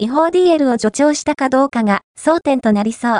違法 DL を助長したかどうかが争点となりそう。